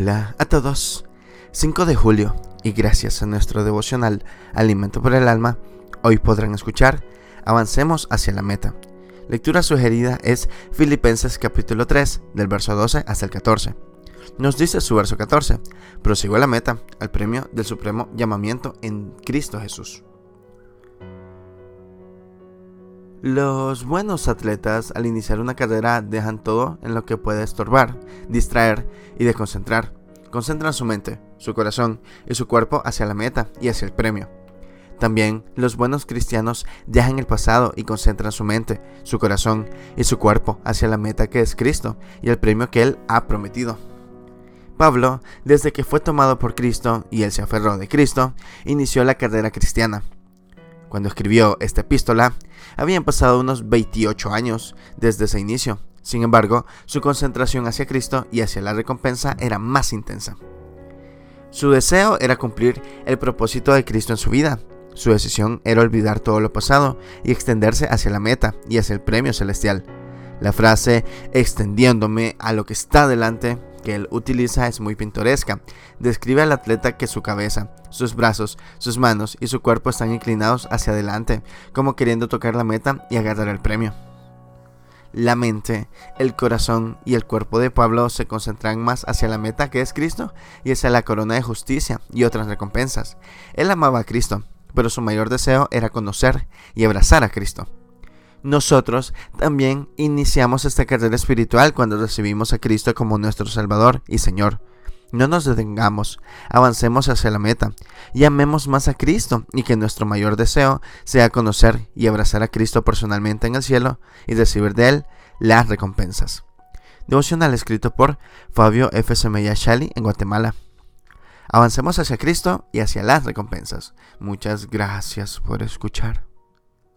Hola a todos. 5 de julio y gracias a nuestro devocional Alimento por el Alma, hoy podrán escuchar Avancemos hacia la meta. Lectura sugerida es Filipenses capítulo 3 del verso 12 hasta el 14. Nos dice su verso 14, prosigo la meta, al premio del supremo llamamiento en Cristo Jesús. Los buenos atletas al iniciar una carrera dejan todo en lo que puede estorbar, distraer y desconcentrar. Concentran su mente, su corazón y su cuerpo hacia la meta y hacia el premio. También los buenos cristianos dejan el pasado y concentran su mente, su corazón y su cuerpo hacia la meta que es Cristo y el premio que Él ha prometido. Pablo, desde que fue tomado por Cristo y él se aferró de Cristo, inició la carrera cristiana. Cuando escribió esta epístola, habían pasado unos 28 años desde ese inicio. Sin embargo, su concentración hacia Cristo y hacia la recompensa era más intensa. Su deseo era cumplir el propósito de Cristo en su vida. Su decisión era olvidar todo lo pasado y extenderse hacia la meta y hacia el premio celestial. La frase extendiéndome a lo que está delante que él utiliza es muy pintoresca. Describe al atleta que su cabeza, sus brazos, sus manos y su cuerpo están inclinados hacia adelante, como queriendo tocar la meta y agarrar el premio. La mente, el corazón y el cuerpo de Pablo se concentran más hacia la meta que es Cristo y hacia la corona de justicia y otras recompensas. Él amaba a Cristo, pero su mayor deseo era conocer y abrazar a Cristo. Nosotros también iniciamos esta carrera espiritual cuando recibimos a Cristo como nuestro Salvador y Señor. No nos detengamos, avancemos hacia la meta y amemos más a Cristo y que nuestro mayor deseo sea conocer y abrazar a Cristo personalmente en el cielo y recibir de Él las recompensas. Devocional escrito por Fabio F. Semella Shali en Guatemala. Avancemos hacia Cristo y hacia las recompensas. Muchas gracias por escuchar.